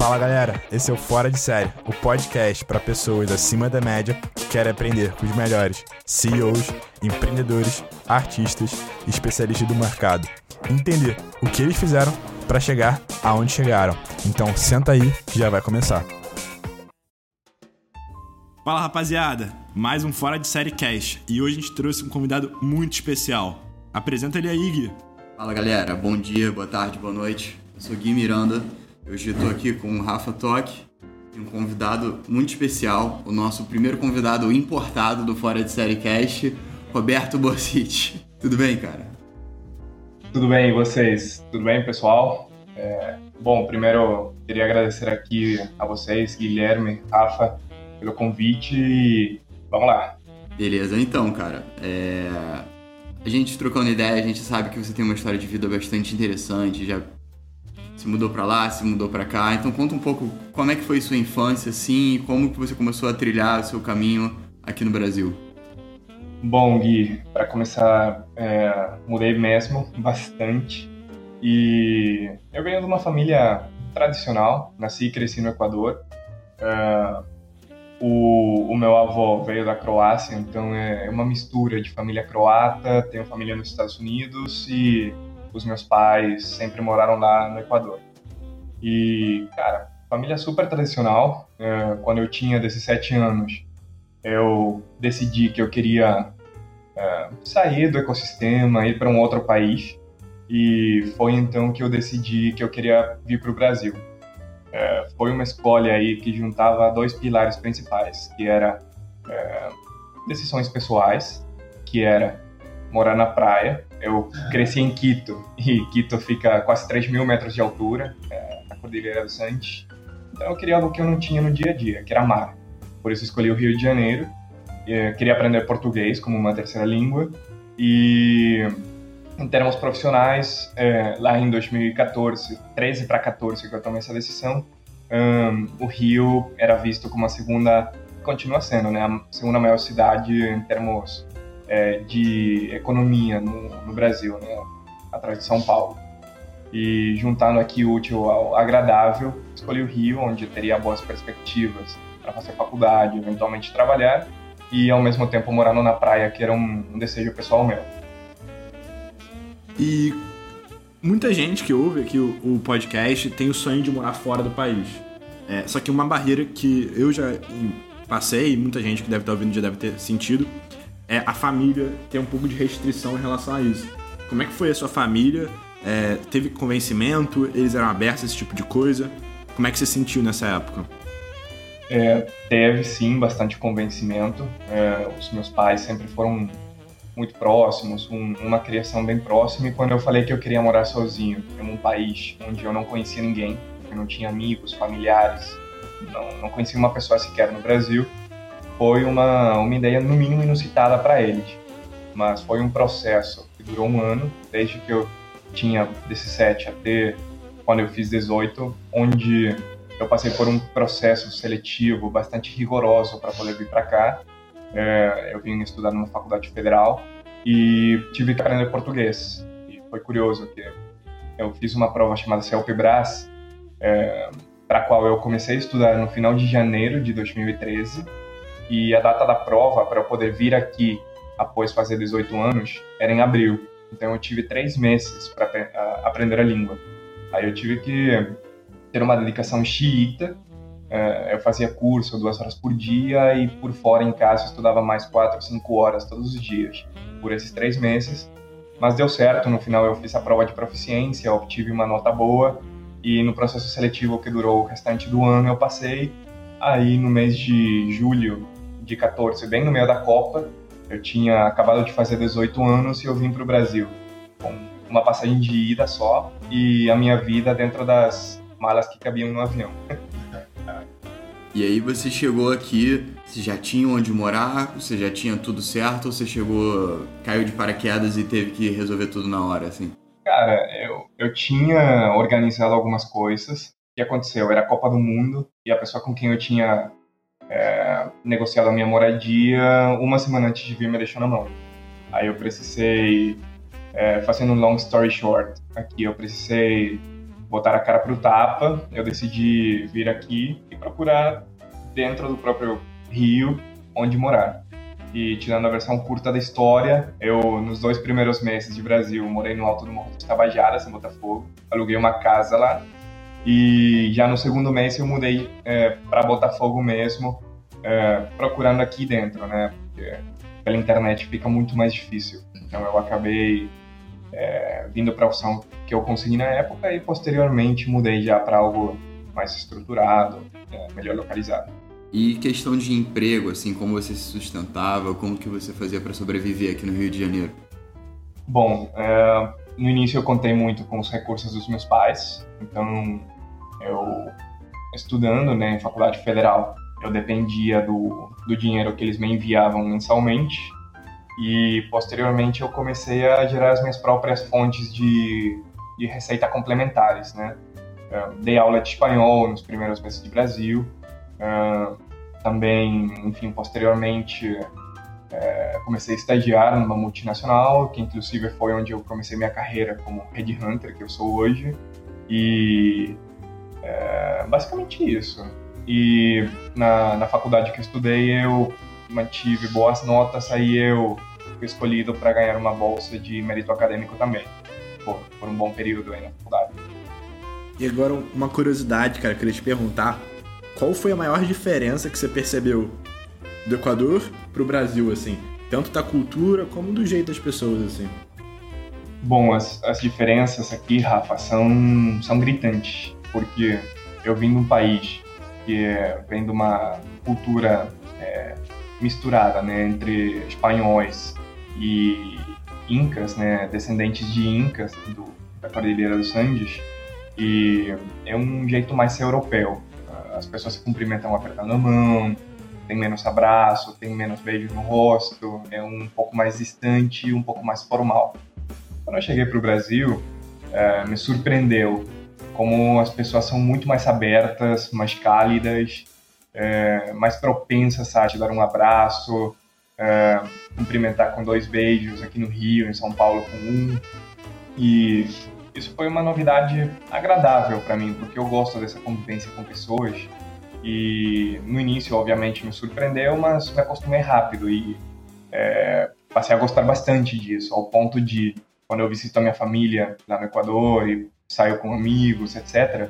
Fala galera, esse é o Fora de Série, o podcast para pessoas acima da média que querem aprender com os melhores CEOs, empreendedores, artistas e especialistas do mercado. Entender o que eles fizeram para chegar aonde chegaram. Então senta aí que já vai começar. Fala rapaziada, mais um Fora de Série Cast e hoje a gente trouxe um convidado muito especial. Apresenta ele aí, Gui. Fala galera, bom dia, boa tarde, boa noite. Eu sou Gui Miranda, hoje estou aqui com o Rafa Toque um convidado muito especial, o nosso primeiro convidado importado do Fora de Série Cast, Roberto Borsiti. Tudo bem, cara? Tudo bem, e vocês? Tudo bem, pessoal? É, bom, primeiro queria agradecer aqui a vocês, Guilherme, Rafa, pelo convite e vamos lá. Beleza, então, cara, é... a gente trocando ideia, a gente sabe que você tem uma história de vida bastante interessante, já se mudou para lá, se mudou para cá, então conta um pouco como é que foi sua infância, assim, e como que você começou a trilhar o seu caminho aqui no Brasil. Bom, Gui, para começar, é, mudei mesmo bastante e eu venho de uma família tradicional, nasci e cresci no Equador. É, o, o, meu avô veio da Croácia, então é uma mistura de família croata, tenho família nos Estados Unidos e os meus pais sempre moraram lá no Equador. E, cara, família super tradicional. É, quando eu tinha 17 anos, eu decidi que eu queria é, sair do ecossistema, ir para um outro país. E foi então que eu decidi que eu queria vir para o Brasil é, foi uma escolha aí que juntava dois pilares principais, que era é, decisões pessoais, que era morar na praia. Eu cresci em Quito, e Quito fica a quase 3 mil metros de altura, é, na Cordilheira dos Andes. Então eu queria algo que eu não tinha no dia a dia, que era mar. Por isso escolhi o Rio de Janeiro. Eu queria aprender português como uma terceira língua. E em termos profissionais, é, lá em 2014, 13 para 14 que eu tomei essa decisão, o Rio era visto como a segunda, continua sendo, né, a segunda maior cidade em termos é, de economia no, no, Brasil, né, atrás de São Paulo. E juntando aqui o útil ao agradável, escolhi o Rio, onde teria boas perspectivas para fazer faculdade, eventualmente trabalhar, e ao mesmo tempo morando na praia, que era um, um desejo pessoal meu. E muita gente que ouve aqui o, o podcast tem o sonho de morar fora do país. É, só que uma barreira que eu já passei, muita gente que deve estar ouvindo já deve ter sentido, é a família ter um pouco de restrição em relação a isso. Como é que foi a sua família? É, teve convencimento? Eles eram abertos a esse tipo de coisa? Como é que você sentiu nessa época? É, teve sim bastante convencimento. É, os meus pais sempre foram muito próximos, um, uma criação bem próxima. E quando eu falei que eu queria morar sozinho em um país onde eu não conhecia ninguém, eu não tinha amigos, familiares, não, não conhecia uma pessoa sequer no Brasil, foi uma, uma ideia no mínimo inusitada para eles. Mas foi um processo que durou um ano, desde que eu tinha 17 até quando eu fiz 18, onde eu passei por um processo seletivo bastante rigoroso para poder vir para cá é, eu vim estudar numa faculdade federal e tive que aprender português. E foi curioso que eu fiz uma prova chamada CELPE-BRAS, é, para a qual eu comecei a estudar no final de janeiro de 2013 e a data da prova para eu poder vir aqui após fazer 18 anos era em abril. Então eu tive três meses para aprender a língua. Aí eu tive que ter uma dedicação xiita é, eu fazia curso duas horas por dia e por fora em casa estudava mais quatro, cinco horas todos os dias por esses três meses. Mas deu certo, no final eu fiz a prova de proficiência, obtive uma nota boa e no processo seletivo que durou o restante do ano eu passei. Aí no mês de julho de 14, bem no meio da Copa, eu tinha acabado de fazer 18 anos e eu vim para o Brasil com uma passagem de ida só e a minha vida dentro das malas que cabiam no avião. E aí você chegou aqui, você já tinha onde morar, você já tinha tudo certo, ou você chegou, caiu de paraquedas e teve que resolver tudo na hora, assim? Cara, eu, eu tinha organizado algumas coisas. O que aconteceu? Era a Copa do Mundo e a pessoa com quem eu tinha é, negociado a minha moradia, uma semana antes de vir, me deixou na mão. Aí eu precisei, é, fazendo um long story short, aqui eu precisei botar a cara pro tapa, eu decidi vir aqui e procurar dentro do próprio Rio onde morar. E tirando a versão curta da história, eu, nos dois primeiros meses de Brasil, morei no alto do Morro dos Tabajaras, em Botafogo. Aluguei uma casa lá. E já no segundo mês eu mudei é, para Botafogo mesmo, é, procurando aqui dentro, né? Porque pela internet fica muito mais difícil. Então eu acabei é, vindo para a opção que eu consegui na época e posteriormente mudei já para algo mais estruturado, é, melhor localizado. E questão de emprego, assim, como você se sustentava, como que você fazia para sobreviver aqui no Rio de Janeiro? Bom, é, no início eu contei muito com os recursos dos meus pais, então eu estudando, né, em faculdade federal, eu dependia do, do dinheiro que eles me enviavam mensalmente e posteriormente eu comecei a gerar as minhas próprias fontes de, de receita complementares, né? Eu dei aula de espanhol nos primeiros meses de Brasil, Uh, também, enfim, posteriormente é, comecei a estagiar numa multinacional, que inclusive foi onde eu comecei minha carreira como headhunter, que eu sou hoje. E é, basicamente isso. E na, na faculdade que eu estudei, eu mantive boas notas, aí eu escolhido para ganhar uma bolsa de mérito acadêmico também, por, por um bom período aí na faculdade. E agora uma curiosidade, cara, queria te perguntar qual foi a maior diferença que você percebeu do Equador pro Brasil, assim? Tanto da cultura como do jeito das pessoas, assim. Bom, as, as diferenças aqui, Rafa, são, são gritantes, porque eu vim de um país que é, vem de uma cultura é, misturada, né, entre espanhóis e incas, né, descendentes de incas do, da Cordilheira dos Andes, e é um jeito mais europeu as pessoas se cumprimentam apertando a mão, tem menos abraço, tem menos beijo no rosto, é um pouco mais distante um pouco mais formal. Quando eu cheguei para o Brasil, é, me surpreendeu como as pessoas são muito mais abertas, mais cálidas, é, mais propensas a te dar um abraço, é, cumprimentar com dois beijos aqui no Rio, em São Paulo com um. E isso foi uma novidade agradável para mim, porque eu gosto dessa convivência com pessoas. E no início, obviamente, me surpreendeu, mas me acostumei rápido e é, passei a gostar bastante disso, ao ponto de, quando eu visito a minha família lá no Equador e saio com amigos, etc.,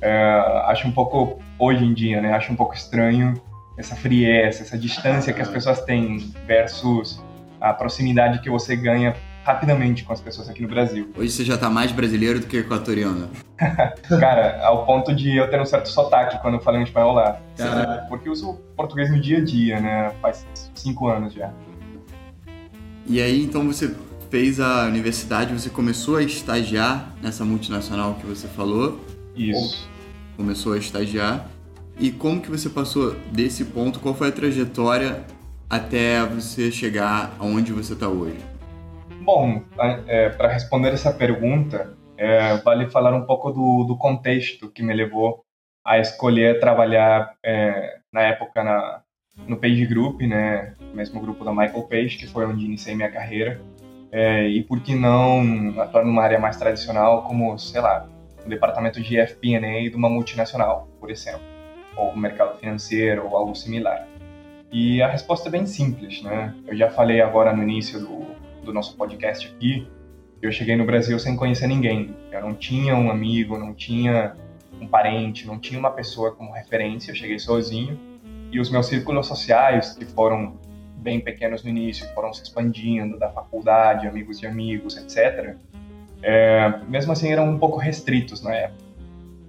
é, acho um pouco, hoje em dia, né, acho um pouco estranho essa frieza, essa distância que as pessoas têm versus a proximidade que você ganha rapidamente com as pessoas aqui no Brasil. Hoje você já tá mais brasileiro do que equatoriano. Cara, ao ponto de eu ter um certo sotaque quando eu falo em espanhol lá. Porque eu uso português no dia a dia, né? Faz cinco anos já. E aí, então você fez a universidade, você começou a estagiar nessa multinacional que você falou? Isso. Começou a estagiar. E como que você passou desse ponto? Qual foi a trajetória até você chegar aonde você está hoje? Bom, é, para responder essa pergunta, é, vale falar um pouco do, do, contexto que me levou a escolher trabalhar é, na época na, no Page Group, né, mesmo grupo da Michael Page, que foi onde iniciei minha carreira, é, e por que não atuar numa área mais tradicional, como, sei lá, o departamento de FP&A de uma multinacional, por exemplo, ou mercado financeiro, ou algo similar. E a resposta é bem simples, né? Eu já falei agora no início do, do nosso podcast aqui, eu cheguei no Brasil sem conhecer ninguém. Eu não tinha um amigo, não tinha um parente, não tinha uma pessoa como referência. Eu cheguei sozinho e os meus círculos sociais, que foram bem pequenos no início, foram se expandindo da faculdade, amigos de amigos, etc. É, mesmo assim, eram um pouco restritos na época.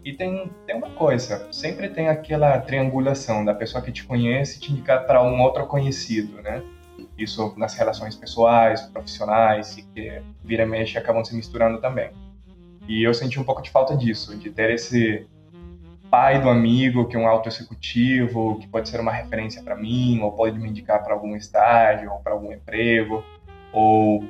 E tem, tem uma coisa, sempre tem aquela triangulação da pessoa que te conhece te indicar para um outro conhecido, né? isso nas relações pessoais, profissionais, e que vira e mexe acabam se misturando também. E eu senti um pouco de falta disso, de ter esse pai do amigo que é um alto executivo, que pode ser uma referência para mim, ou pode me indicar para algum estágio, ou para algum emprego, ou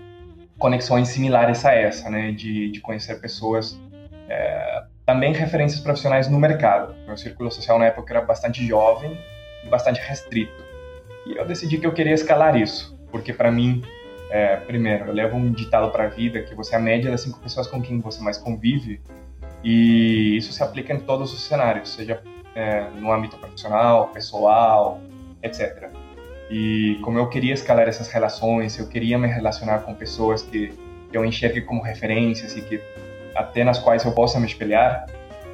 conexões similares a essa, né, de, de conhecer pessoas, é, também referências profissionais no mercado. Meu círculo social na época era bastante jovem e bastante restrito. E eu decidi que eu queria escalar isso, porque para mim, é, primeiro, eu levo um ditado para a vida que você é a média das cinco pessoas com quem você mais convive, E isso se aplica em todos os cenários, seja é, no âmbito profissional, pessoal, etc. E como eu queria escalar essas relações, eu queria me relacionar com pessoas que, eu enxergue como referências e que até nas quais eu possa me espelhar,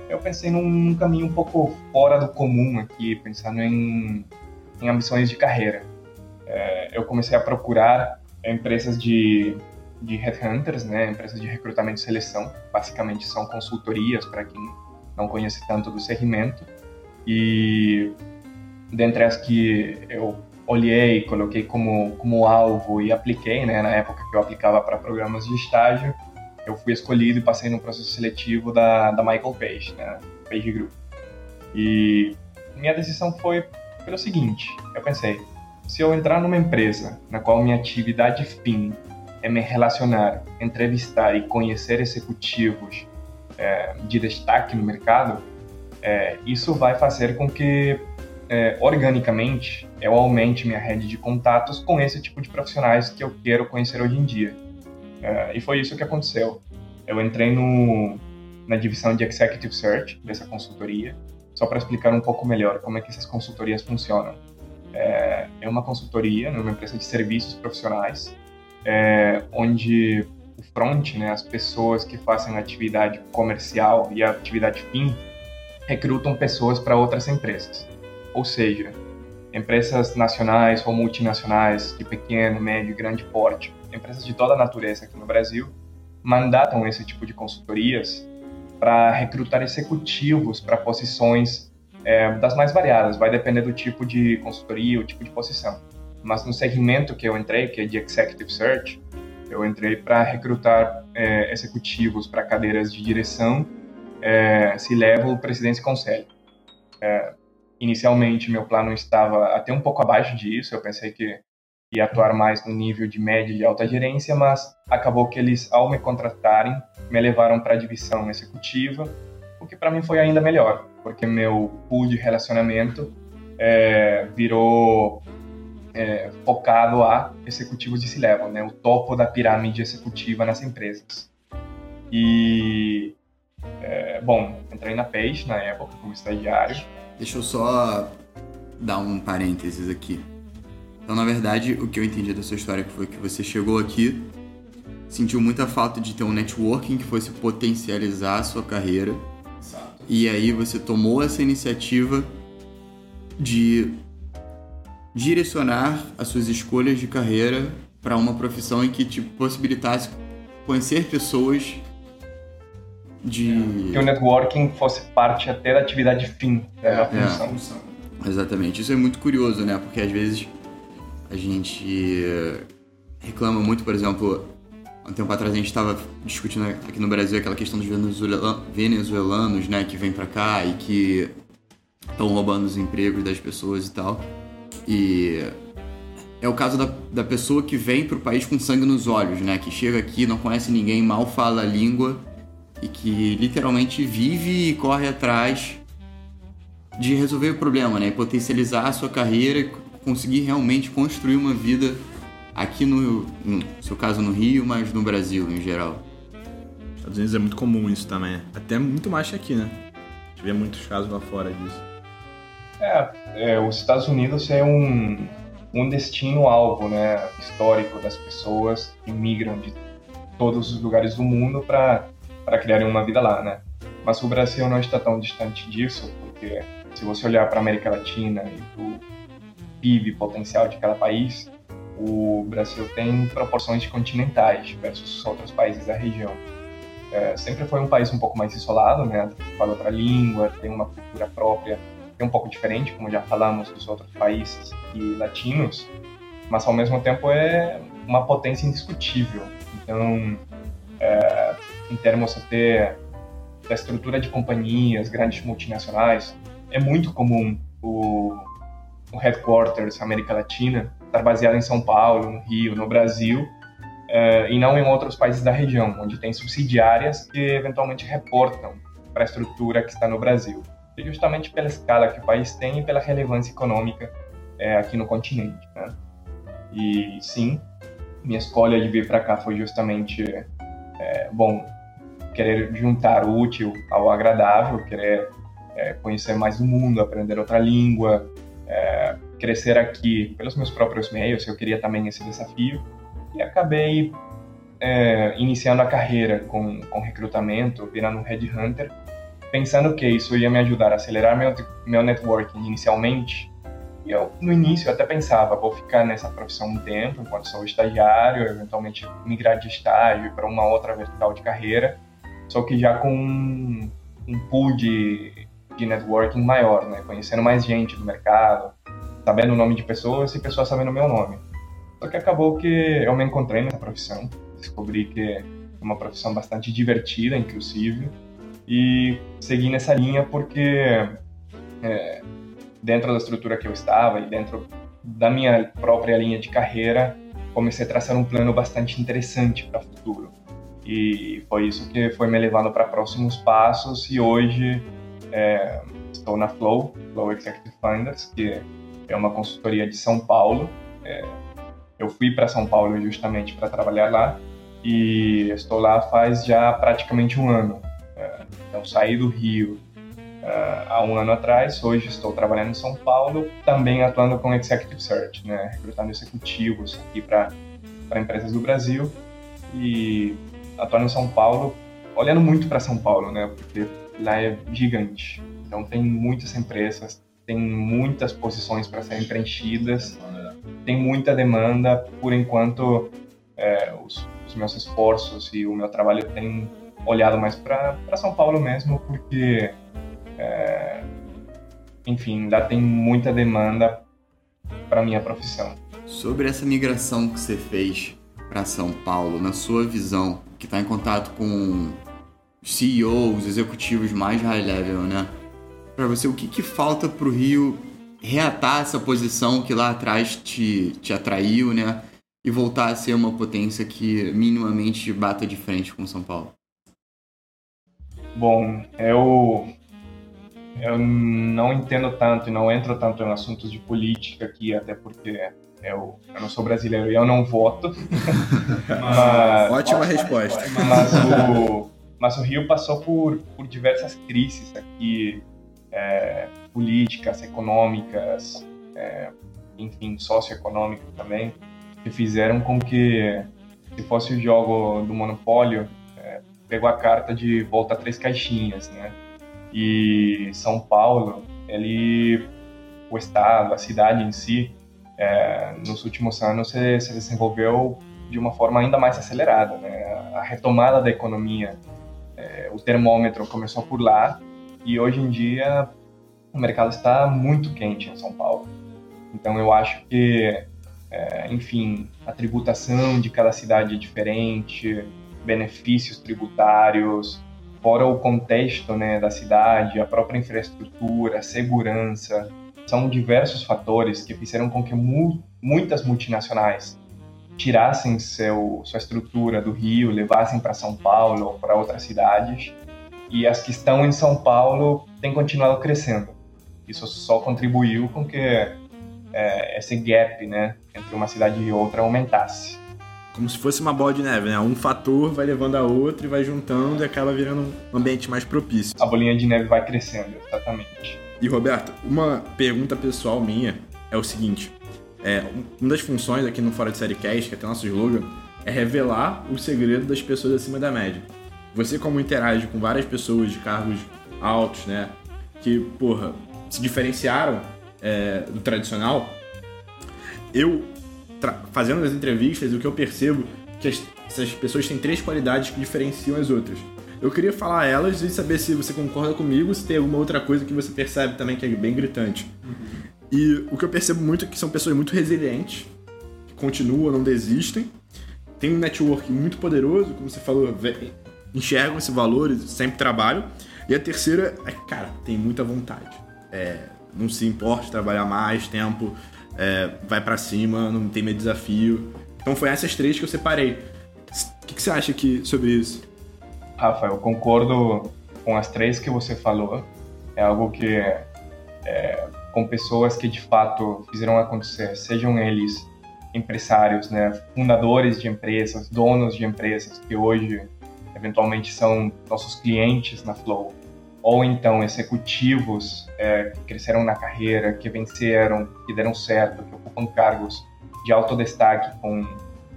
eu pensei num caminho um pouco fora do comum aqui, pensando em, em ambições de carreira. É, eu comecei a procurar empresas de, de headhunters, né, empresas de recrutamento e seleção, basicamente são consultorias para quem não conhece tanto do segmento, e dentre as que eu olhei, coloquei como, como alvo e apliquei, né, na época que eu aplicava para programas de estágio, eu fui escolhido e passei no processo seletivo da, da Michael Page, né, Page Group. E minha decisão foi pelo seguinte, eu pensei, se eu entrar numa empresa na qual minha atividade fim é me relacionar, entrevistar e conhecer executivos é, de destaque no mercado, é, isso vai fazer com que é, organicamente eu aumente minha rede de contatos com esse tipo de profissionais que eu quero conhecer hoje em dia. É, e foi isso que aconteceu. Eu entrei no, na divisão de Executive Search dessa consultoria, só para explicar um pouco melhor como é que essas consultorias funcionam. É, é uma consultoria, uma empresa de serviços profissionais, é, onde o front, né, as pessoas que fazem atividade comercial e atividade fim, recrutam pessoas para outras empresas. Ou seja, empresas nacionais ou multinacionais de pequeno, médio e grande porte, empresas de toda a natureza aqui no Brasil, mandatam esse tipo de consultorias para recrutar executivos para posições é, das mais variadas, vai depender do tipo de consultoria, o tipo de posição. Mas no segmento que eu entrei, que é de Executive Search, eu entrei para recrutar é, executivos para cadeiras de direção, é, se level, presidência e conselho. É, inicialmente, meu plano estava até um pouco abaixo disso, eu pensei que ia atuar mais no nível de média e alta gerência, mas acabou que eles, ao me contratarem, me levaram para a divisão executiva, o que para mim foi ainda melhor, porque meu pool de relacionamento é, virou é, focado a executivos de C-level, né, o topo da pirâmide executiva nas empresas. E, é, bom, entrei na Page na época como estagiário. Deixa eu só dar um parênteses aqui. Então, na verdade, o que eu entendi da sua história foi que você chegou aqui, sentiu muita falta de ter um networking que fosse potencializar a sua carreira. Exato. E aí você tomou essa iniciativa de direcionar as suas escolhas de carreira para uma profissão em que te possibilitasse conhecer pessoas de que o networking fosse parte até da atividade fim né, da é, função. É, exatamente. Isso é muito curioso, né? Porque às vezes a gente reclama muito, por exemplo, há um tempo atrás a gente estava discutindo aqui no Brasil aquela questão dos venezuelanos, né, que vêm para cá e que estão roubando os empregos das pessoas e tal. E é o caso da, da pessoa que vem para o país com sangue nos olhos, né, que chega aqui, não conhece ninguém, mal fala a língua e que literalmente vive e corre atrás de resolver o problema, né, e potencializar a sua carreira conseguir realmente construir uma vida aqui no, no seu caso no Rio, mas no Brasil em geral. Estados Unidos é muito comum isso também, até muito mais aqui, né? Vê muitos casos lá fora disso. É, é os Estados Unidos é um, um destino alvo, né, histórico das pessoas que migram de todos os lugares do mundo para criarem uma vida lá, né? Mas o Brasil não está tão distante disso, porque se você olhar para a América Latina e para PIB potencial de cada país, o Brasil tem proporções continentais versus outros países da região. É, sempre foi um país um pouco mais isolado, né? Fala outra língua, tem uma cultura própria, é um pouco diferente, como já falamos, dos outros países e latinos, mas ao mesmo tempo é uma potência indiscutível. Então, é, em termos até da estrutura de companhias, grandes multinacionais, é muito comum o o headquarters América Latina estar baseado em São Paulo, no Rio, no Brasil, uh, e não em outros países da região, onde tem subsidiárias que eventualmente reportam para a estrutura que está no Brasil. Justamente pela escala que o país tem e pela relevância econômica uh, aqui no continente. Né? E sim, minha escolha de vir para cá foi justamente, uh, bom, querer juntar o útil ao agradável, querer é, conhecer mais do mundo, aprender outra língua, é, crescer aqui pelos meus próprios meios. Eu queria também esse desafio e acabei é, iniciando a carreira com, com recrutamento, virando um headhunter, pensando que isso ia me ajudar a acelerar meu, meu networking inicialmente. E eu, no início, até pensava, vou ficar nessa profissão um tempo, enquanto sou estagiário, eventualmente migrar de estágio para uma outra vertical de carreira, só que já com um, um pool de, de networking maior, né? Conhecendo mais gente do mercado, sabendo o nome de pessoas e pessoas sabendo o meu nome. Só que acabou que eu me encontrei nessa profissão, descobri que é uma profissão bastante divertida, inclusive, e segui nessa linha porque é, dentro da estrutura que eu estava e dentro da minha própria linha de carreira, comecei a traçar um plano bastante interessante para o futuro. E foi isso que foi me levando para próximos passos e hoje é, estou na Flow, Flow Executive Funders, que é uma consultoria de São Paulo. É, eu fui para São Paulo justamente para trabalhar lá e estou lá faz já praticamente um ano. Então saí do Rio é, há um ano atrás, hoje estou trabalhando em São Paulo, também atuando com Executive Search, né, recrutando executivos aqui para empresas do Brasil e atuando em São Paulo, olhando muito para São Paulo, né, porque lá é gigante. Então tem muitas empresas, tem muitas posições para serem preenchidas, tem muita demanda. Por enquanto, é, os, os, meus esforços e o meu trabalho têm olhado mais para São Paulo mesmo, porque, é, enfim, lá tem muita demanda para minha profissão. Sobre essa migração que você fez para São Paulo, na sua visão, que está em contato com CEOs, executivos mais high level, né? Para você, o que, que falta para o Rio reatar essa posição que lá atrás te, te atraiu, né? E voltar a ser uma potência que minimamente bata de frente com São Paulo? Bom, eu, eu não entendo tanto e não entro tanto em assuntos de política aqui, até porque eu, eu não sou brasileiro e eu não voto. mas, ótima resposta. Mas o, mas o Rio passou por, por diversas crises aqui, é, políticas, econômicas, é, enfim, socioeconômicas também, que fizeram com que, se fosse o jogo do monopólio, pegou a carta de volta a três caixinhas, né? E São Paulo, ele, o estado, a cidade em si, é, nos últimos anos se, se, desenvolveu de uma forma ainda mais acelerada, né? A retomada da economia, é, o termômetro começou por lá e hoje em dia o mercado está muito quente em São Paulo. Então eu acho que, é, enfim, a tributação de cada cidade é diferente, benefícios tributários, fora o contexto né, da cidade, a própria infraestrutura, a segurança, são diversos fatores que fizeram com que mu muitas multinacionais tirassem seu, sua estrutura do Rio, levassem para São Paulo ou para outras cidades, e as que estão em São Paulo têm continuado crescendo. Isso só contribuiu com que é, esse gap né, entre uma cidade e outra aumentasse. Como se fosse uma bola de neve, né? Um fator vai levando a outro e vai juntando e acaba virando um ambiente mais propício. A bolinha de neve vai crescendo, exatamente. E Roberto, uma pergunta pessoal minha é o seguinte: é, uma das funções aqui no Fora de Série Cast, que é até nosso slogan, é revelar o segredo das pessoas acima da média. Você, como interage com várias pessoas de cargos altos, né? Que, porra, se diferenciaram é, do tradicional, eu, fazendo as entrevistas, o que eu percebo que as, essas pessoas têm três qualidades que diferenciam as outras. Eu queria falar elas e saber se você concorda comigo, se tem alguma outra coisa que você percebe também que é bem gritante. Uhum. E o que eu percebo muito é que são pessoas muito resilientes, que continuam, não desistem, tem um network muito poderoso, como você falou, enxergam esse valor e sempre trabalham. E a terceira é, cara, tem muita vontade é, não se importa de trabalhar mais tempo, é, vai para cima, não tem medo de desafio. Então foi essas três que eu separei. O que, que, você acha aqui sobre isso? Rafa, eu concordo com as três que você falou. É algo que, é, com pessoas que de fato fizeram acontecer, sejam eles empresários, né, fundadores de empresas, donos de empresas que hoje eventualmente são nossos clientes na Flow, ou então executivos é, que cresceram na carreira, que venceram, que deram certo, que ocupam cargos de alto destaque com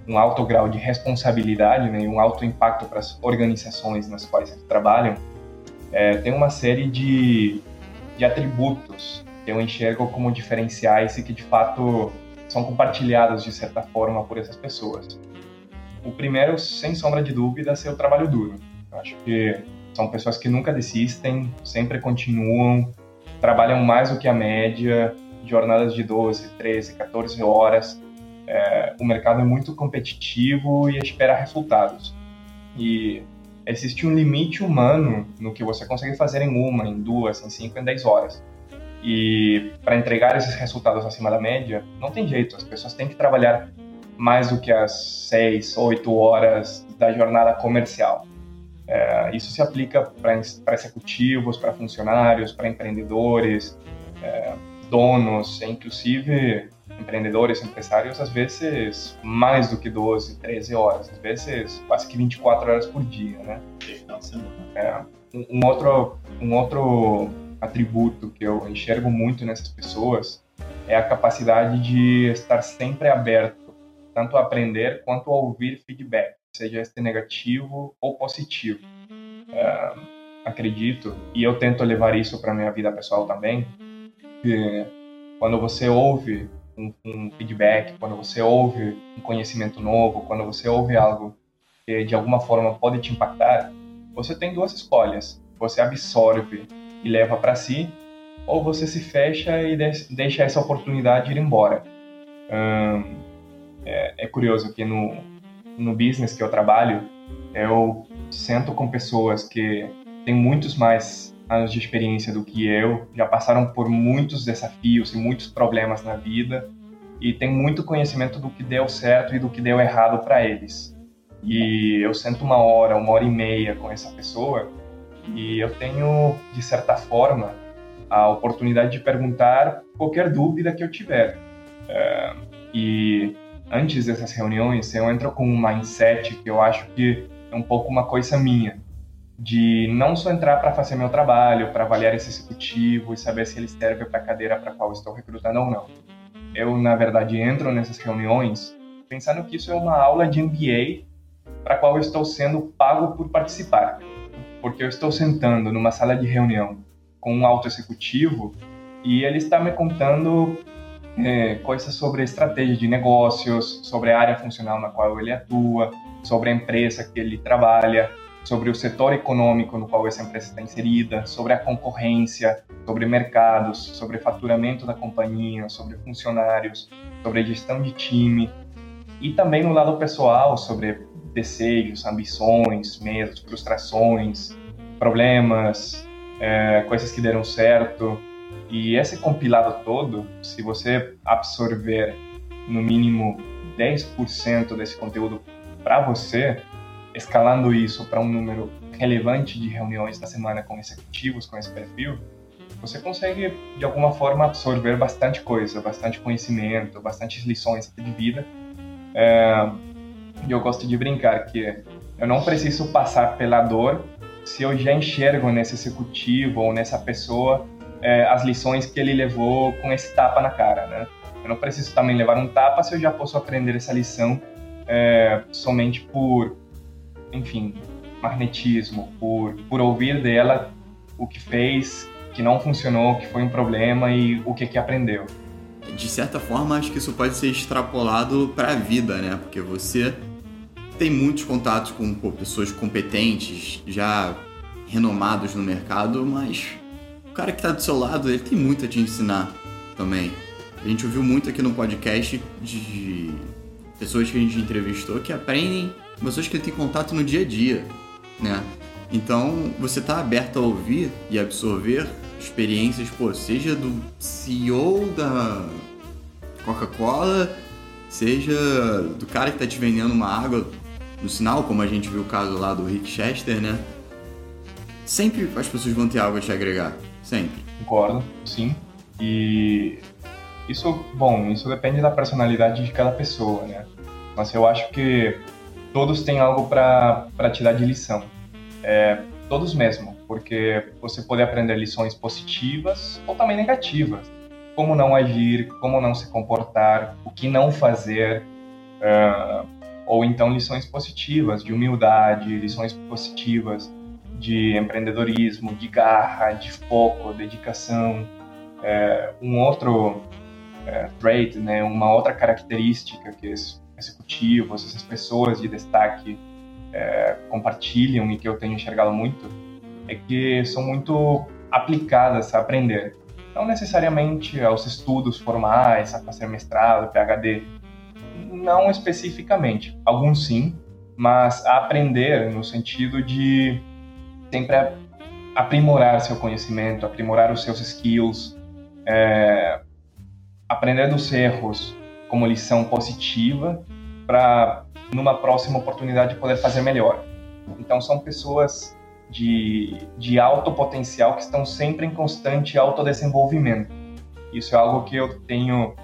um alto grau de responsabilidade né, e um alto impacto para as organizações nas quais eles trabalham, é, tem uma série de, de atributos que eu enxergo como diferenciais e que de fato são compartilhados de certa forma por essas pessoas. O primeiro, sem sombra de dúvida, é o trabalho duro. Eu acho que são pessoas que nunca desistem, sempre continuam, trabalham mais do que a média, jornadas de 12, 13, 14 horas. É, o mercado é muito competitivo e espera resultados. E existe um limite humano no que você consegue fazer em uma, em duas, em cinco, em dez horas. E para entregar esses resultados acima da média, não tem jeito. As pessoas têm que trabalhar mais do que as seis, oito horas da jornada comercial. É, isso se aplica para executivos, para funcionários, para empreendedores, é, donos, inclusive empreendedores, empresários, às vezes mais do que 12, 13 horas, às vezes quase que 24 horas por dia, né? É, um, outro, um outro atributo que eu enxergo muito nessas pessoas é a capacidade de estar sempre aberto tanto a aprender quanto a ouvir feedback, seja este negativo ou positivo. É, acredito, e eu tento levar isso para minha vida pessoal também, que quando você ouve um, um, feedback, quando você ouve um conhecimento novo, quando você ouve algo que de alguma forma pode te impactar, você tem duas escolhas. Você absorve e leva para si, ou você se fecha e deixa essa oportunidade ir embora. Um, é, é curioso que no, no business que eu trabalho, eu sento com pessoas que têm muitos mais anos de experiência do que eu, já passaram por muitos desafios e muitos problemas na vida e tem muito conhecimento do que deu certo e do que deu errado para eles. E eu sento uma hora, uma hora e meia com essa pessoa e eu tenho, de certa forma, a oportunidade de perguntar qualquer dúvida que eu tiver. É, e antes dessas reuniões, eu entro com um mindset que eu acho que é um pouco uma coisa minha, de não só entrar para fazer meu trabalho, para avaliar esse executivo e saber se ele serve para a cadeira para qual estou recrutando ou não. Eu, na verdade, entro nessas reuniões pensando que isso é uma aula de MBA para a qual eu estou sendo pago por participar. Porque eu estou sentando numa sala de reunião com um alto executivo e ele está me contando é, coisas sobre estratégia de negócios, sobre a área funcional na qual ele atua, sobre a empresa que ele trabalha, sobre o setor econômico no qual essa empresa está inserida, sobre a concorrência, sobre mercados, sobre faturamento da companhia, sobre funcionários, sobre gestão de time e também no lado pessoal sobre desejos, ambições, medos, frustrações, problemas, é, coisas que deram certo, e esse compilado todo, se você absorver no mínimo 10% desse conteúdo para você, escalando isso para um número relevante de reuniões na semana com executivos com esse perfil, você consegue de alguma forma absorver bastante coisa, bastante conhecimento, bastante lições de vida. É, e eu gosto de brincar que eu não preciso passar pela dor se eu já enxergo nesse executivo ou nessa pessoa é, as lições que ele levou com esse tapa na cara, né? Eu não preciso também levar um tapa se eu já posso aprender essa lição é, somente por, enfim, magnetismo, por, por ouvir dela o que fez, que não funcionou, que foi um problema e o que que aprendeu. De certa forma, acho que isso pode ser extrapolado para a vida, né? Porque você tem muitos contatos com pô, pessoas competentes, já renomados no mercado, mas cara que tá do seu lado, ele tem muito a te ensinar também. A gente ouviu muito aqui no podcast de pessoas que a gente entrevistou que aprendem, pessoas que têm contato no dia a dia, né? Então, você tá aberto a ouvir e absorver experiências, pô, seja do CEO da Coca-Cola, seja do cara que tá te vendendo uma água no sinal, como a gente viu o caso lá do Rick Chester, né? Sempre as pessoas vão ter algo a te agregar. Sempre. Concordo, sim. E isso, bom, isso depende da personalidade de cada pessoa, né? Mas eu acho que todos têm algo para te dar de lição. É, todos mesmo, porque você pode aprender lições positivas ou também negativas. Como não agir, como não se comportar, o que não fazer. Uh, ou então lições positivas de humildade, lições positivas de empreendedorismo, de garra, de foco, dedicação. É, um outro é, trait, né, uma outra característica que esses executivos, essas pessoas de destaque é, compartilham e que eu tenho enxergado muito, é que são muito aplicadas a aprender. Não necessariamente aos estudos formais, a fazer mestrado, PhD, não especificamente. Alguns sim, mas a aprender no sentido de sempre aprimorar seu conhecimento, aprimorar os seus skills, é, aprender dos erros como lição positiva para numa próxima oportunidade poder fazer melhor. Então são pessoas de, de alto potencial que estão sempre em constante autodesenvolvimento. Isso é algo que eu tenho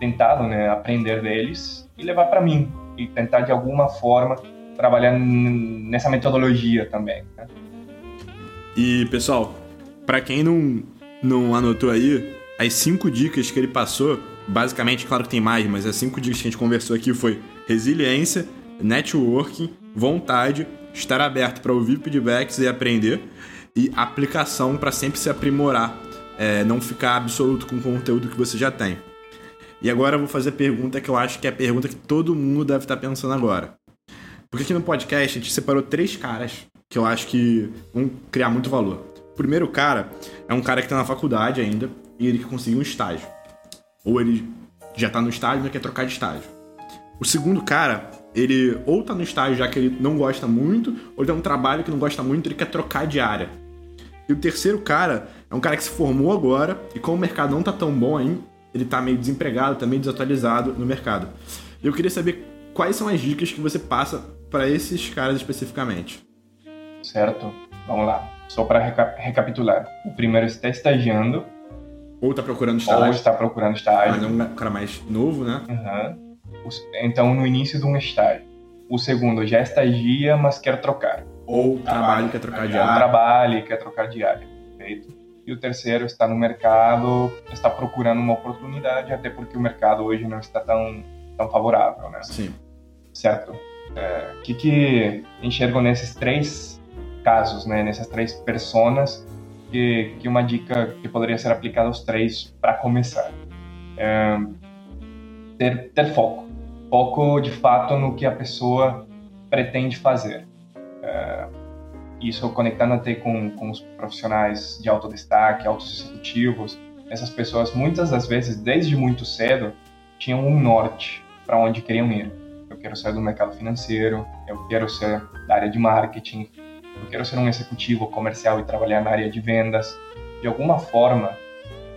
tentado né, aprender deles e levar para mim e tentar de alguma forma trabalhar nessa metodologia também. Né? E pessoal, para quem não, não anotou aí, as cinco dicas que ele passou, basicamente, claro que tem mais, mas as cinco dicas que a gente conversou aqui foi resiliência, networking, vontade, estar aberto para ouvir feedbacks e aprender, e aplicação para sempre se aprimorar, é, não ficar absoluto com o conteúdo que você já tem. E agora eu vou fazer a pergunta que eu acho que é a pergunta que todo mundo deve estar pensando agora. Porque aqui no podcast a gente separou três caras que eu acho que vão criar muito valor. O primeiro cara é um cara que está na faculdade ainda e ele quer conseguir um estágio. Ou ele já está no estágio e quer trocar de estágio. O segundo cara, ele ou está no estágio já que ele não gosta muito, ou ele tem um trabalho que não gosta muito e ele quer trocar de área. E o terceiro cara é um cara que se formou agora e como o mercado não está tão bom ainda, ele está meio desempregado, está meio desatualizado no mercado. Eu queria saber quais são as dicas que você passa para esses caras especificamente. Certo? Vamos lá. Só para reca recapitular. O primeiro está estagiando. Ou está procurando estágio. Ou está procurando estágio. Mas é um cara mais novo, né? Uhum. Então, no início de um estágio. O segundo já estagia, mas quer trocar. Ou trabalho quer trocar de área. Ou trabalha e quer trocar de área. Perfeito? E o terceiro está no mercado, está procurando uma oportunidade, até porque o mercado hoje não está tão, tão favorável, né? Sim. Certo. O é, que, que enxergo nesses três casos, né? Nessas três personas, que, que uma dica que poderia ser aplicada aos três para começar. É, ter, ter foco. Foco, de fato, no que a pessoa pretende fazer. É, isso conectando até com, com os profissionais de alto destaque, altos executivos, essas pessoas muitas das vezes, desde muito cedo, tinham um norte para onde queriam ir. Eu quero sair do mercado financeiro, eu quero ser da área de marketing, eu quero ser um executivo comercial e trabalhar na área de vendas. De alguma forma,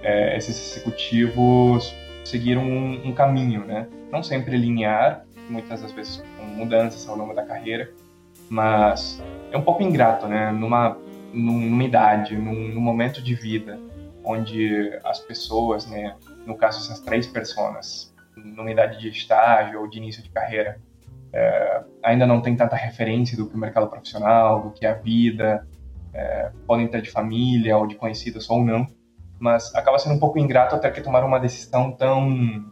é, esses executivos seguiram um, um, caminho, né? Não sempre linear, muitas das vezes com mudanças ao longo da carreira, mas é um pouco ingrato, né? Numa, numa idade, num, num momento de vida onde as pessoas, né? No caso, essas três pessoas, numa idade de estágio ou de início de carreira, é, ainda não tem tanta referência do que o mercado profissional, do que a vida, é, podem ter de família ou de conhecidos ou não, mas acaba sendo um pouco ingrato ter que tomar uma decisão tão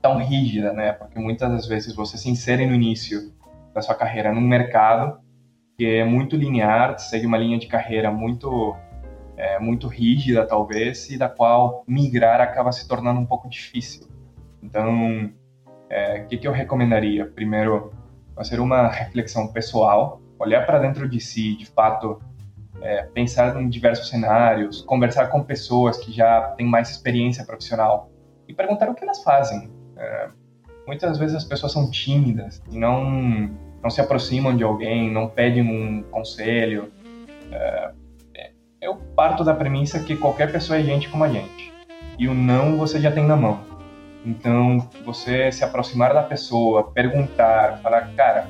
tão rígida, né? Porque muitas das vezes você se insere no início da sua carreira num mercado que é muito linear, segue uma linha de carreira muito é, muito rígida talvez e da qual migrar acaba se tornando um pouco difícil. Então, é, o que, que eu recomendaria? Primeiro, fazer uma reflexão pessoal, olhar para dentro de si, de fato, é, pensar em diversos cenários, conversar com pessoas que já têm mais experiência profissional e perguntar o que elas fazem. É, muitas vezes as pessoas são tímidas e não não se aproximam de alguém, não pedem um conselho. É, eu parto da premissa que qualquer pessoa é gente como a gente. E o não você já tem na mão. Então, você se aproximar da pessoa, perguntar, falar, cara,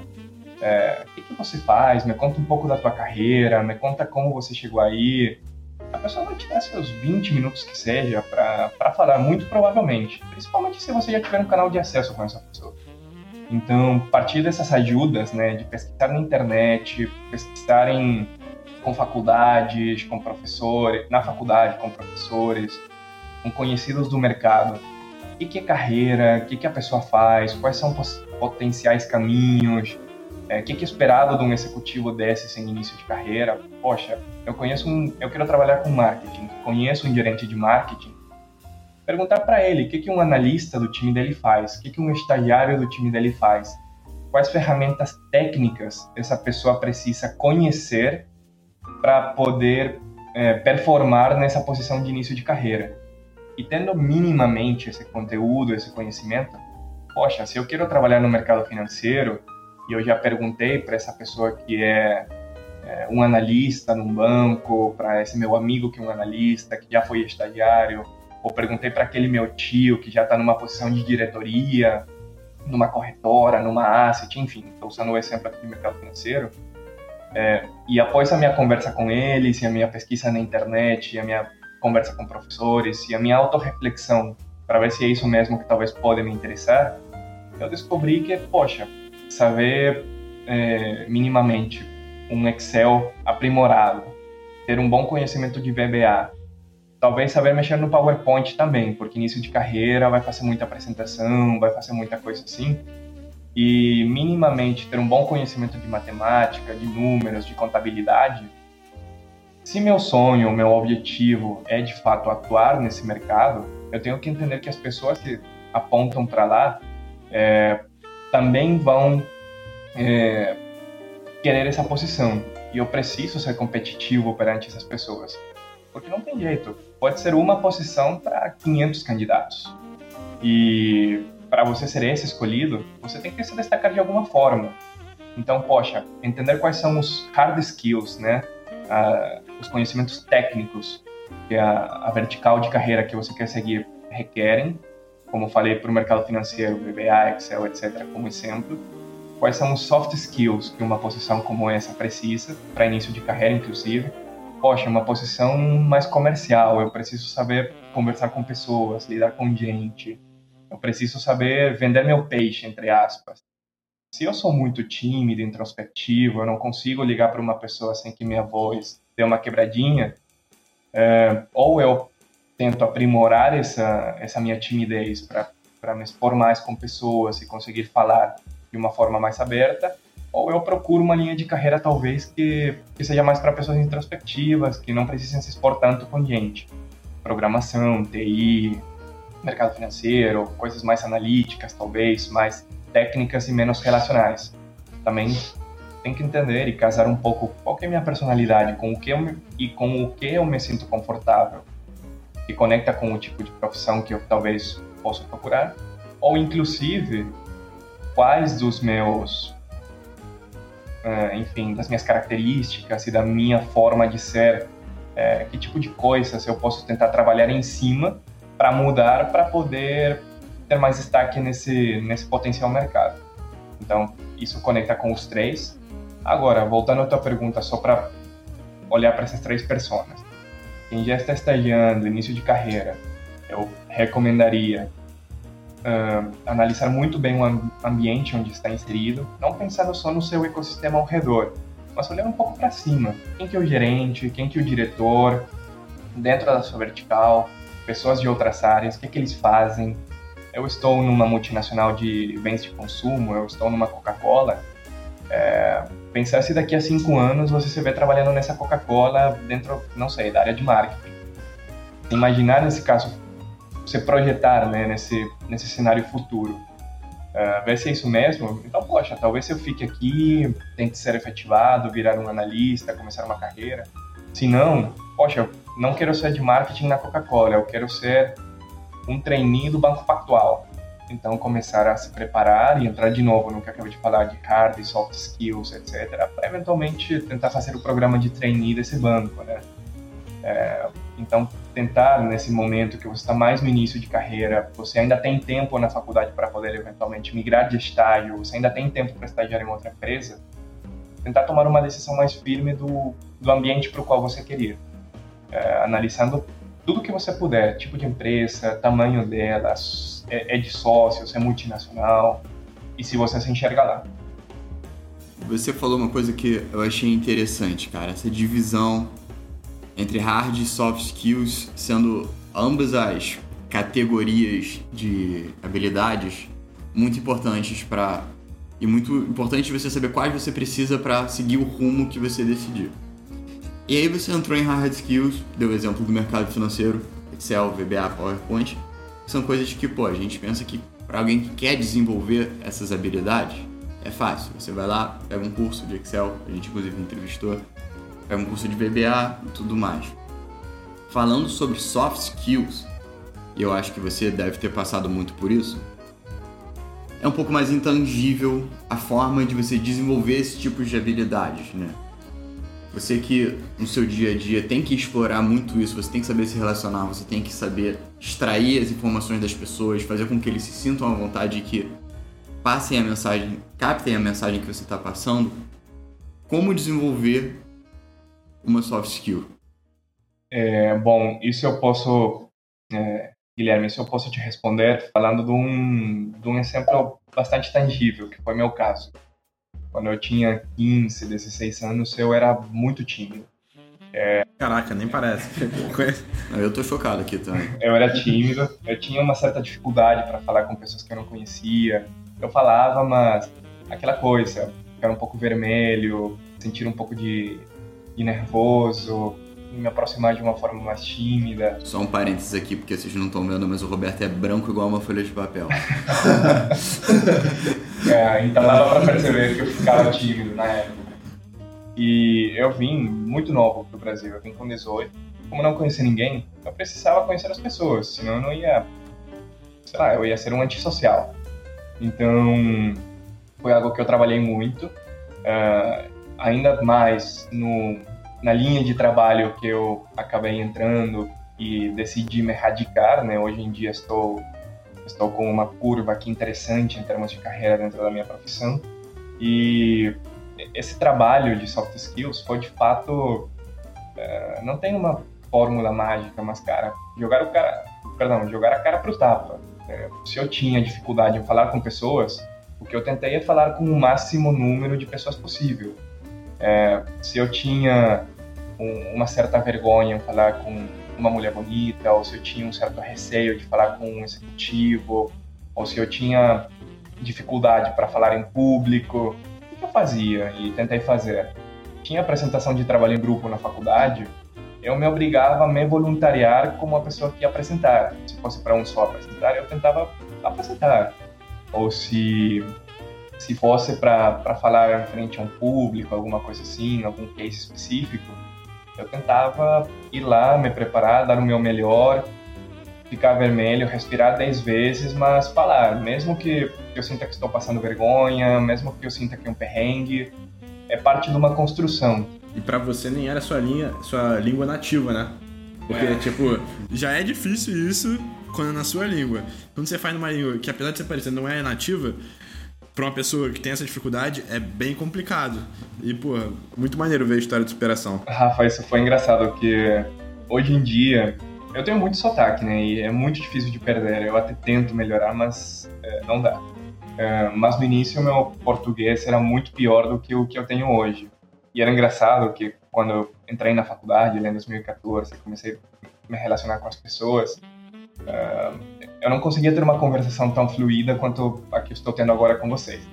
é, o que, que, você faz? Me conta um pouco da tua carreira, me conta como você chegou aí. A pessoa vai te dar seus 20 minutos que seja para falar, muito provavelmente. Principalmente se você já tiver um canal de acesso com essa pessoa. Então, partir dessas ajudas, né, de pesquisar na internet, pesquisar em, com faculdades, com professores, na faculdade com professores, com conhecidos do mercado, o que é carreira, o que a pessoa faz, quais são potenciais caminhos, é, o que é esperado de um executivo desse sem início de carreira. Poxa, eu conheço um, eu quero trabalhar com marketing, conheço um gerente de marketing, perguntar para ele o que, que um analista do time dele faz, o que, que um estagiário do time dele faz, quais ferramentas técnicas essa pessoa precisa conhecer para poder é, performar nessa posição de início de carreira. E tendo minimamente esse conteúdo, esse conhecimento, poxa, se eu quero trabalhar no mercado financeiro e eu já perguntei para essa pessoa que é, é um analista num banco, para esse meu amigo que é um analista, que já foi estagiário, ou perguntei para aquele meu tio que já está numa posição de diretoria, numa corretora, numa asset, enfim, estou usando o exemplo aqui do mercado financeiro. É, e após a minha conversa com eles, e a minha pesquisa na internet, e a minha conversa com professores, e a minha autorreflexão para ver se é isso mesmo que talvez pode me interessar, eu descobri que, poxa, saber é, minimamente um Excel aprimorado, ter um bom conhecimento de VBA, talvez saber mexer no PowerPoint também, porque início de carreira vai fazer muita apresentação, vai fazer muita coisa assim, e minimamente ter um bom conhecimento de matemática, de números, de contabilidade, se meu sonho, meu objetivo é de fato atuar nesse mercado, eu tenho que entender que as pessoas que apontam para lá é, também vão é, querer essa posição. E eu preciso ser competitivo perante essas pessoas. Porque não tem jeito. Pode ser uma posição para 500 candidatos. E para você ser esse escolhido, você tem que se destacar de alguma forma. Então, poxa, entender quais são os hard skills, né? Ah, os conhecimentos técnicos que a, a vertical de carreira que você quer seguir requerem como falei para o mercado financeiro, VBA, Excel, etc., como exemplo, quais são os soft skills que uma posição como essa precisa, para início de carreira, inclusive. Poxa, uma posição mais comercial, eu preciso saber conversar com pessoas, lidar com gente, eu preciso saber vender meu peixe, entre aspas. Se eu sou muito tímido, introspectivo, eu não consigo ligar para uma pessoa sem que minha voz dê uma quebradinha, é, ou eu tento aprimorar essa, essa minha timidez para me expor mais com pessoas e conseguir falar de uma forma mais aberta, ou eu procuro uma linha de carreira talvez que, que seja mais para pessoas introspectivas, que não precisem se expor tanto com gente. Programação, TI, mercado financeiro, coisas mais analíticas talvez, mais técnicas e menos relacionais. Também tem que entender e casar um pouco qual é a minha personalidade com o que eu e com o que eu me sinto confortável que conecta com o tipo de profissão que eu talvez possa procurar, ou inclusive quais dos meus, uh, enfim, das minhas características e da minha forma de ser, uh, que tipo de coisas eu posso tentar trabalhar em cima para mudar, para poder ter mais destaque nesse nesse potencial mercado. Então isso conecta com os três. Agora voltando à tua pergunta, só para olhar para essas três pessoas quem já está estagiando, início de carreira, eu recomendaria uh, analisar muito bem o ambiente onde está inserido, não pensando só no seu ecossistema ao redor, mas olhar um pouco para cima. Quem que é o gerente, quem que é o diretor, dentro da sua vertical, pessoas de outras áreas, o que, que eles fazem. Eu estou numa multinacional de bens de consumo, eu estou numa Coca-Cola, é, pensar se daqui a cinco anos você se vê trabalhando nessa Coca-Cola dentro, não sei, da área de marketing. Imaginar nesse caso, você projetar né, nesse, nesse cenário futuro. Uh, ver se é isso mesmo. Então, poxa, talvez eu fique aqui, tente ser efetivado, virar um analista, começar uma carreira. Se não, poxa, eu não quero ser de marketing na Coca-Cola, eu quero ser um trainee do Banco Pactual. Então, começar a se preparar e entrar de novo no que acabei de falar de hard soft skills, etc., para eventualmente tentar fazer o programa de trainee desse banco, né? É, então, tentar nesse momento que você está mais no início de carreira, você ainda tem tempo na faculdade para poder eventualmente migrar de estágio, você ainda tem tempo para estagiar em outra empresa, tentar tomar uma decisão mais firme do, do ambiente para o qual você quer ir, é, analisando tudo que você puder, tipo de empresa, tamanho dela, é, é de sócios, é multinacional, e se você se enxerga lá. Você falou uma coisa que eu achei interessante, cara, essa divisão entre hard e soft skills, sendo ambas as categorias de habilidades muito importantes para e muito importante você saber quais você precisa para seguir o rumo que você decidir. E aí você entrou em hard skills, deu o exemplo do mercado financeiro, Excel, VBA, PowerPoint, são coisas que, pô, a gente pensa que para alguém que quer desenvolver essas habilidades, é fácil. Você vai lá, pega um curso de Excel, a gente inclusive entrevistou, pega um curso de VBA e tudo mais. Falando sobre soft skills, e eu acho que você deve ter passado muito por isso, é um pouco mais intangível a forma de você desenvolver esse tipo de habilidades, né? Você que no seu dia a dia tem que explorar muito isso, você tem que saber se relacionar, você tem que saber extrair as informações das pessoas, fazer com que eles se sintam à vontade e que passem a mensagem, captem a mensagem que você está passando. Como desenvolver uma soft skill? É, bom, isso eu posso, é, Guilherme, isso eu posso te responder falando de um, de um exemplo bastante tangível, que foi meu caso. Quando eu tinha 15, 16 anos, eu era muito tímido. É... Caraca, nem parece. eu tô chocado aqui também. Eu era tímido, eu tinha uma certa dificuldade para falar com pessoas que eu não conhecia. Eu falava, mas aquela coisa, ficar um pouco vermelho, sentir um pouco de, de nervoso, me aproximar de uma forma mais tímida. Só um parênteses aqui, porque vocês não estão vendo, mas o Roberto é branco igual uma folha de papel. é, então dava pra perceber que eu ficava tímido na época. E eu vim muito novo pro Brasil, eu vim com 18. Como não conhecia ninguém, eu precisava conhecer as pessoas, senão eu não ia. Sei lá, eu ia ser um antissocial. Então, foi algo que eu trabalhei muito. Uh, ainda mais no na linha de trabalho que eu acabei entrando e decidi me radicar, né? Hoje em dia estou estou com uma curva aqui interessante em termos de carreira dentro da minha profissão e esse trabalho de soft skills foi de fato uh, não tem uma fórmula mágica, mas cara jogar o cara, perdão, jogar a cara para o tapa. É, se eu tinha dificuldade em falar com pessoas, o que eu tentei é falar com o máximo número de pessoas possível é, se eu tinha um, uma certa vergonha em falar com uma mulher bonita, ou se eu tinha um certo receio de falar com um executivo, ou se eu tinha dificuldade para falar em público, o que eu fazia e tentei fazer? Tinha apresentação de trabalho em grupo na faculdade, eu me obrigava a me voluntariar como uma pessoa que ia apresentar. Se fosse para um só apresentar, eu tentava apresentar. Ou se se fosse para falar em frente a um público, alguma coisa assim, algum case específico, eu tentava ir lá, me preparar, dar o meu melhor, ficar vermelho, respirar dez vezes, mas falar, mesmo que eu sinta que estou passando vergonha, mesmo que eu sinta que é um perrengue, é parte de uma construção. E para você nem era sua linha, sua língua nativa, né? Porque, é. tipo, já é difícil isso quando é na sua língua. Quando você faz numa língua que, apesar de ser parecida, não é nativa, para uma pessoa que tem essa dificuldade é bem complicado. E, pô, muito maneiro ver a história de superação. Rafa, isso foi engraçado, porque hoje em dia eu tenho muito sotaque, né? E é muito difícil de perder. Eu até tento melhorar, mas é, não dá. É, mas no início meu português era muito pior do que o que eu tenho hoje. E era engraçado que quando eu entrei na faculdade, em 2014, comecei a me relacionar com as pessoas, uh, eu não conseguia ter uma conversação tão fluida quanto a que estou tendo agora com vocês.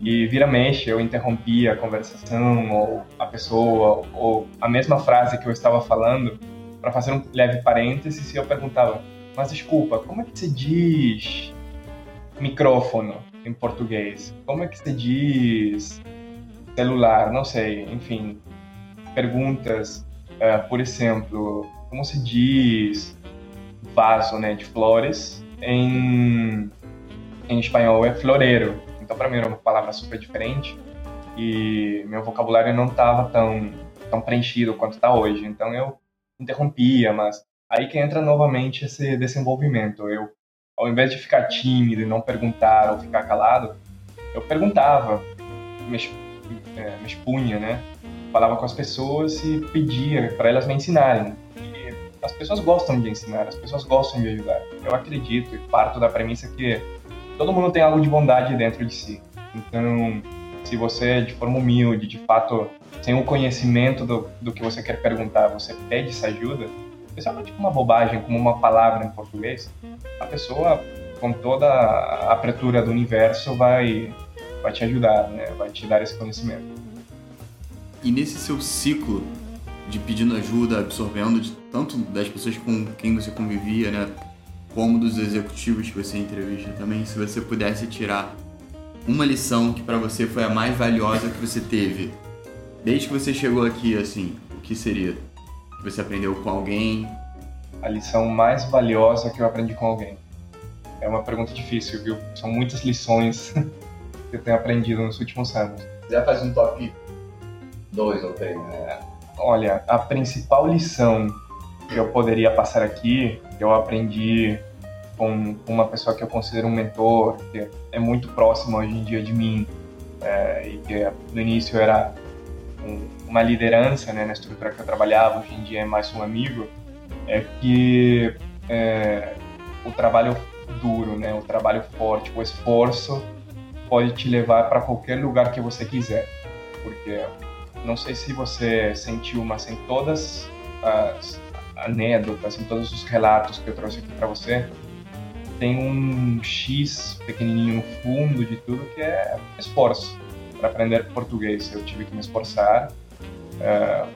E vira mexe, eu interrompia a conversação, ou a pessoa, ou a mesma frase que eu estava falando, para fazer um leve parênteses, e eu perguntava: Mas desculpa, como é que se diz micrófono em português? Como é que se diz celular? Não sei, enfim. Perguntas, uh, por exemplo, como se diz vaso né, de flores, em, em espanhol é floreiro. Então, para mim, era uma palavra super diferente e meu vocabulário não estava tão, tão preenchido quanto está hoje. Então, eu interrompia, mas aí que entra novamente esse desenvolvimento. Eu, ao invés de ficar tímido e não perguntar ou ficar calado, eu perguntava, me, é, me expunha, né? Falava com as pessoas e pedia para elas me ensinarem as pessoas gostam de ensinar, as pessoas gostam de ajudar. Eu acredito e parto da premissa que todo mundo tem algo de bondade dentro de si. Então, se você, de forma humilde, de fato, sem o conhecimento do, do que você quer perguntar, você pede essa ajuda, especialmente tipo uma bobagem, como uma palavra em português, a pessoa, com toda a abertura do universo, vai, vai te ajudar, né? vai te dar esse conhecimento. E nesse seu ciclo de pedindo ajuda, absorvendo de tanto das pessoas com quem você convivia, né, como dos executivos que você entrevista também, se você pudesse tirar uma lição que para você foi a mais valiosa que você teve desde que você chegou aqui, assim, o que seria? Você aprendeu com alguém? A lição mais valiosa que eu aprendi com alguém. É uma pergunta difícil, viu? São muitas lições que eu tenho aprendido nos últimos anos. Já faz um top 2 ou 3, né? Olha, a principal lição que eu poderia passar aqui, que eu aprendi com uma pessoa que eu considero um mentor, que é muito próximo hoje em dia de mim, é, e que no início era um, uma liderança né, na estrutura que eu trabalhava, hoje em dia é mais um amigo, é que é, o trabalho duro, né, o trabalho forte, o esforço pode te levar para qualquer lugar que você quiser, porque não sei se você sentiu, mas em todas as anedotas, em todos os relatos que eu trouxe aqui para você, tem um X pequenininho no fundo de tudo que é esforço. Para aprender português, eu tive que me esforçar. Uh, é,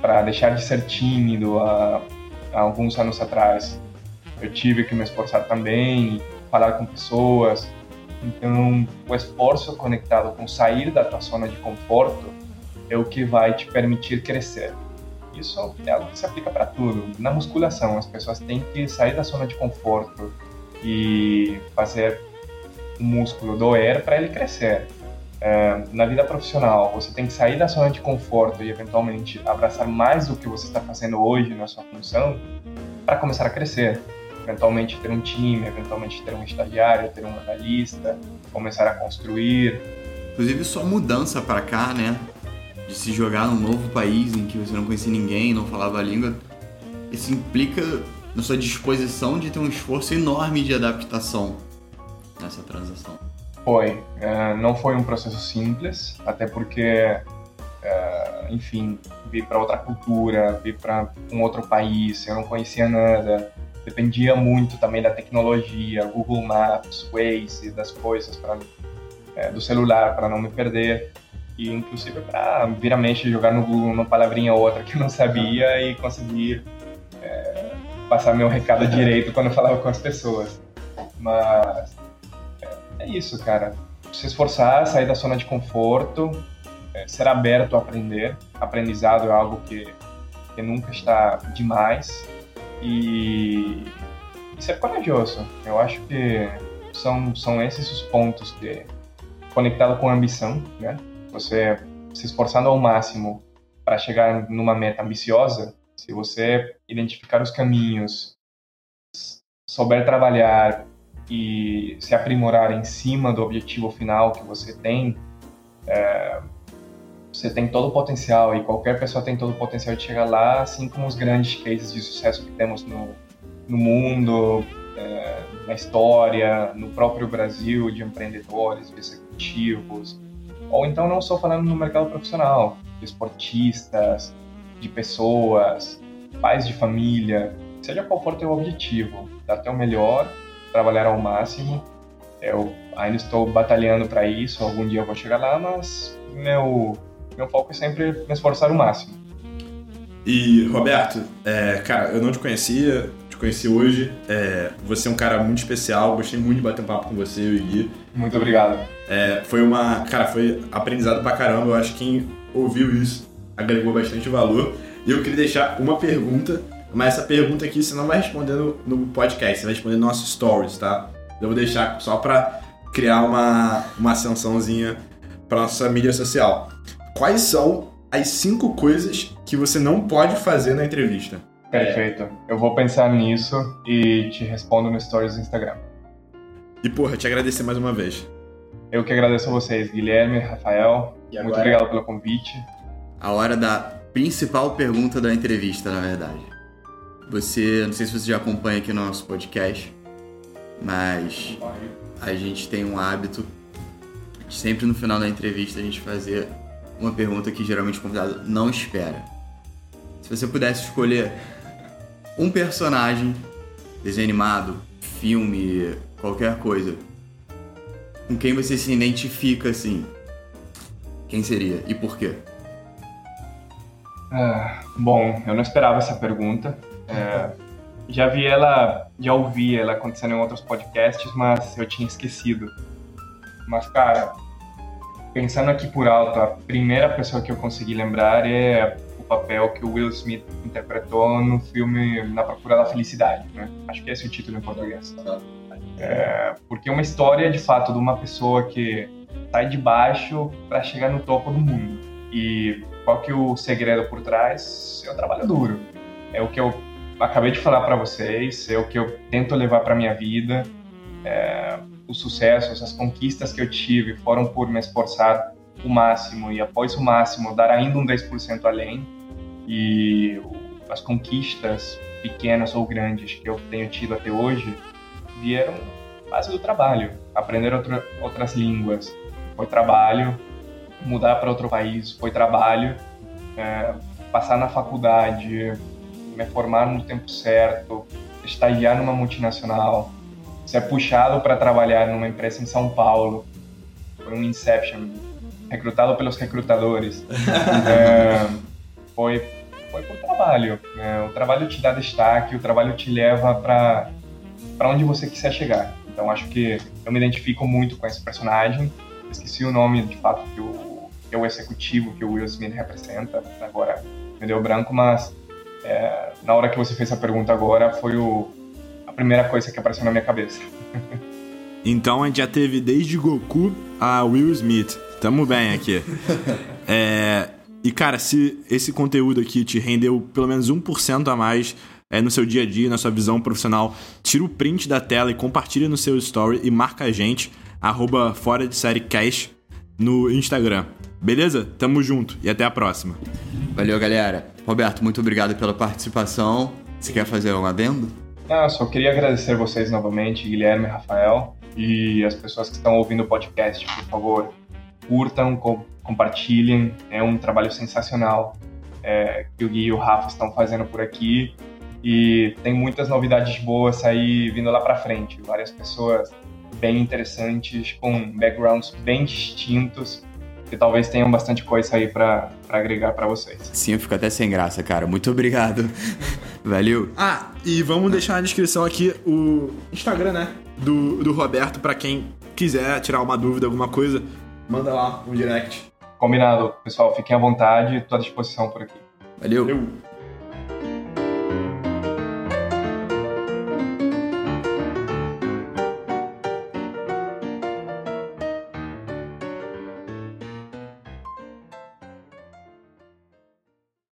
para deixar de ser tímido há, há, alguns anos atrás, eu tive que me esforçar também, falar com pessoas. Então, o esforço conectado com sair da tua zona de conforto é o que vai te permitir crescer. Isso é algo que se aplica para tudo. Na musculação, as pessoas têm que sair da zona de conforto e fazer o músculo doer para ele crescer. É, na vida profissional, você tem que sair da zona de conforto e eventualmente abraçar mais do que você está fazendo hoje na sua função para começar a crescer. Eventualmente ter um time, eventualmente ter um estagiário, ter um analista, começar a construir. Inclusive, sua mudança para cá, né? De se jogar num novo país em que você não conhecia ninguém, não falava a língua, isso implica na sua disposição de ter um esforço enorme de adaptação nessa transição. Foi. Uh, não foi um processo simples, até porque, uh, enfim, vir para outra cultura, vir para um outro país, eu não conhecia nada, dependia muito também da tecnologia, Google Maps, Waze, das coisas, pra, uh, do celular, para não me perder e inclusive para vir a mente jogar no Google uma palavrinha ou outra que eu não sabia e conseguir é, passar meu recado direito quando eu falava com as pessoas. Mas é, é isso, cara. Se esforçar, sair da zona de conforto, é, ser aberto a aprender. Aprendizado é algo que, que nunca está demais. E, e ser corajoso. Eu acho que são, são esses os pontos que, conectado com a ambição, né? Você se esforçando ao máximo para chegar numa meta ambiciosa, se você identificar os caminhos, souber trabalhar e se aprimorar em cima do objetivo final que você tem, é, você tem todo o potencial e qualquer pessoa tem todo o potencial de chegar lá, assim como os grandes cases de sucesso que temos no, no mundo, é, na história, no próprio Brasil, de empreendedores, de executivos, ou então não só falando no mercado profissional, de esportistas, de pessoas, pais de família, seja qual for teu objetivo, dar teu melhor, trabalhar ao máximo. Eu ainda estou batalhando para isso, algum dia eu vou chegar lá, mas meu meu foco é sempre me esforçar o máximo. E Roberto, é, cara, eu não te conhecia, te conheci hoje. É, você é um cara muito especial, gostei muito de bater um papo com você, e o Gui. Muito obrigado. É, foi uma. Cara, foi aprendizado pra caramba. Eu acho que quem ouviu isso agregou bastante valor. E eu queria deixar uma pergunta, mas essa pergunta aqui você não vai responder no, no podcast, você vai responder no nosso stories, tá? Eu vou deixar só pra criar uma, uma ascensãozinha pra nossa mídia social. Quais são as cinco coisas que você não pode fazer na entrevista? Perfeito. Eu vou pensar nisso e te respondo no stories do Instagram. E porra, te agradecer mais uma vez. Eu que agradeço a vocês, Guilherme, Rafael. Muito obrigado pelo convite. A hora da principal pergunta da entrevista, na verdade. Você, não sei se você já acompanha aqui o nosso podcast, mas a gente tem um hábito de sempre no final da entrevista a gente fazer uma pergunta que geralmente o convidado não espera. Se você pudesse escolher um personagem, desenho animado, filme, qualquer coisa, com quem você se identifica assim, quem seria e por quê? Ah, bom, eu não esperava essa pergunta. É, já vi ela, já ouvi ela acontecendo em outros podcasts, mas eu tinha esquecido. Mas, cara, pensando aqui por alto, a primeira pessoa que eu consegui lembrar é o papel que o Will Smith interpretou no filme Na Procura da Felicidade, né? Acho que esse é o título em português. É, porque é uma história, de fato, de uma pessoa que sai de baixo para chegar no topo do mundo. E qual que é o segredo por trás? É o trabalho duro. É o que eu acabei de falar para vocês, é o que eu tento levar para minha vida. É, os sucessos, as conquistas que eu tive foram por me esforçar o máximo e após o máximo dar ainda um 10% além. E as conquistas pequenas ou grandes que eu tenho tido até hoje vieram base do trabalho. Aprender outra, outras línguas foi trabalho, mudar para outro país foi trabalho, é, passar na faculdade, me formar no tempo certo, estagiar numa multinacional, ser puxado para trabalhar numa empresa em São Paulo, por um Inception, recrutado pelos recrutadores. é, foi, foi por trabalho. É, o trabalho te dá destaque, o trabalho te leva para onde você quiser chegar. Então acho que eu me identifico muito com esse personagem. Esqueci o nome de fato que o, que é o executivo que o Will Smith representa. Agora me deu branco, mas é, na hora que você fez a pergunta agora, foi o, a primeira coisa que apareceu na minha cabeça. então a gente já teve desde Goku a Will Smith. Tamo bem aqui. é, e cara, se esse conteúdo aqui te rendeu pelo menos 1% a mais é, no seu dia a dia, na sua visão profissional, tira o print da tela e compartilha no seu story e marca a gente, arroba fora de série cash no Instagram. Beleza? Tamo junto e até a próxima. Valeu, galera. Roberto, muito obrigado pela participação. Você quer fazer um adendo? Ah, só queria agradecer vocês novamente, Guilherme e Rafael, e as pessoas que estão ouvindo o podcast, por favor, curtam, co compartilhem. É um trabalho sensacional é, que o Gui e o Rafa estão fazendo por aqui. E tem muitas novidades boas aí vindo lá para frente. Várias pessoas bem interessantes, com backgrounds bem distintos que talvez tenham bastante coisa aí para agregar para vocês. Sim, eu fico até sem graça, cara. Muito obrigado. Valeu. Ah, e vamos deixar na descrição aqui o Instagram, né? Do, do Roberto, para quem quiser tirar uma dúvida, alguma coisa, manda lá um direct. Combinado, pessoal. Fiquem à vontade, estou à disposição por aqui. Valeu. Valeu.